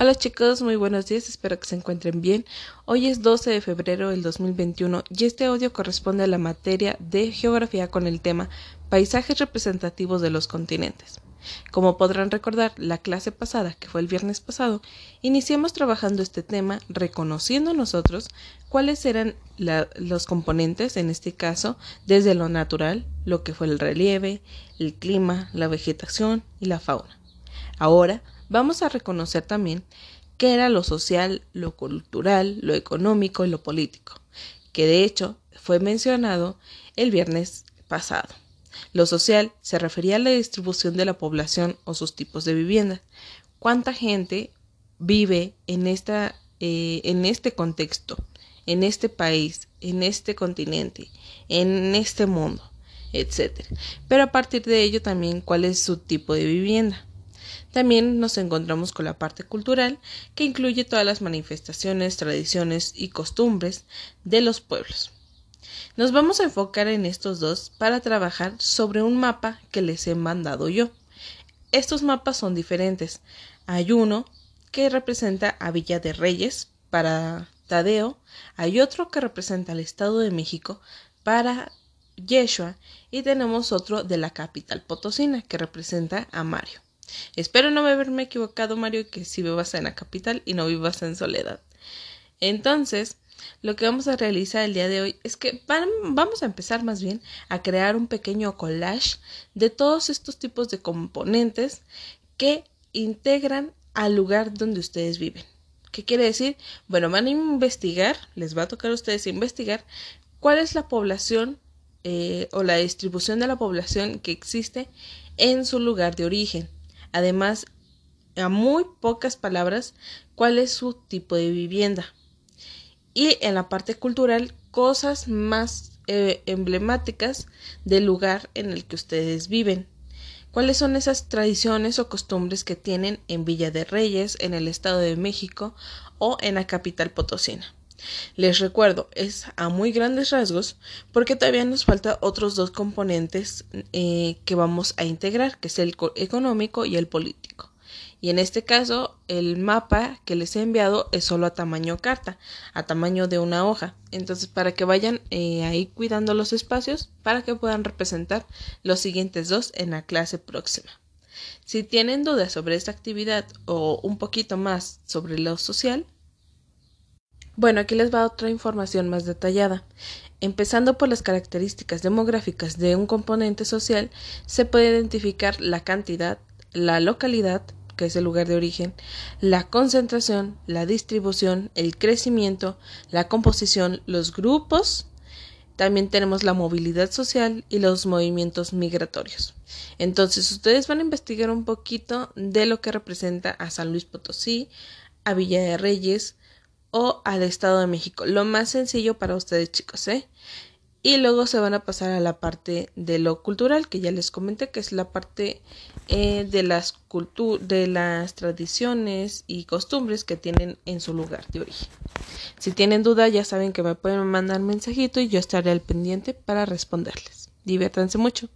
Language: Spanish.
Hola chicos, muy buenos días, espero que se encuentren bien. Hoy es 12 de febrero del 2021 y este audio corresponde a la materia de geografía con el tema Paisajes representativos de los continentes. Como podrán recordar, la clase pasada, que fue el viernes pasado, iniciamos trabajando este tema reconociendo nosotros cuáles eran los componentes, en este caso, desde lo natural, lo que fue el relieve, el clima, la vegetación y la fauna. Ahora vamos a reconocer también qué era lo social, lo cultural, lo económico y lo político, que de hecho fue mencionado el viernes pasado. Lo social se refería a la distribución de la población o sus tipos de vivienda. ¿Cuánta gente vive en, esta, eh, en este contexto, en este país, en este continente, en este mundo, etcétera? Pero a partir de ello también cuál es su tipo de vivienda. También nos encontramos con la parte cultural, que incluye todas las manifestaciones, tradiciones y costumbres de los pueblos. Nos vamos a enfocar en estos dos para trabajar sobre un mapa que les he mandado yo. Estos mapas son diferentes. Hay uno que representa a Villa de Reyes para Tadeo, hay otro que representa al Estado de México para Yeshua y tenemos otro de la capital potosina que representa a Mario. Espero no haberme equivocado, Mario, que si vivas en la capital y no vivas en soledad. Entonces, lo que vamos a realizar el día de hoy es que vamos a empezar más bien a crear un pequeño collage de todos estos tipos de componentes que integran al lugar donde ustedes viven. ¿Qué quiere decir? Bueno, van a investigar, les va a tocar a ustedes investigar cuál es la población eh, o la distribución de la población que existe en su lugar de origen. Además, a muy pocas palabras, cuál es su tipo de vivienda. Y en la parte cultural, cosas más eh, emblemáticas del lugar en el que ustedes viven. ¿Cuáles son esas tradiciones o costumbres que tienen en Villa de Reyes, en el Estado de México o en la capital potosina? Les recuerdo, es a muy grandes rasgos porque todavía nos falta otros dos componentes eh, que vamos a integrar, que es el económico y el político. Y en este caso, el mapa que les he enviado es solo a tamaño carta, a tamaño de una hoja. Entonces, para que vayan eh, ahí cuidando los espacios, para que puedan representar los siguientes dos en la clase próxima. Si tienen dudas sobre esta actividad o un poquito más sobre lo social, bueno, aquí les va otra información más detallada. Empezando por las características demográficas de un componente social, se puede identificar la cantidad, la localidad, que es el lugar de origen, la concentración, la distribución, el crecimiento, la composición, los grupos, también tenemos la movilidad social y los movimientos migratorios. Entonces, ustedes van a investigar un poquito de lo que representa a San Luis Potosí, a Villa de Reyes, o al Estado de México. Lo más sencillo para ustedes chicos, ¿eh? Y luego se van a pasar a la parte de lo cultural, que ya les comenté, que es la parte eh, de las de las tradiciones y costumbres que tienen en su lugar de origen. Si tienen duda, ya saben que me pueden mandar mensajito y yo estaré al pendiente para responderles. Diviértanse mucho.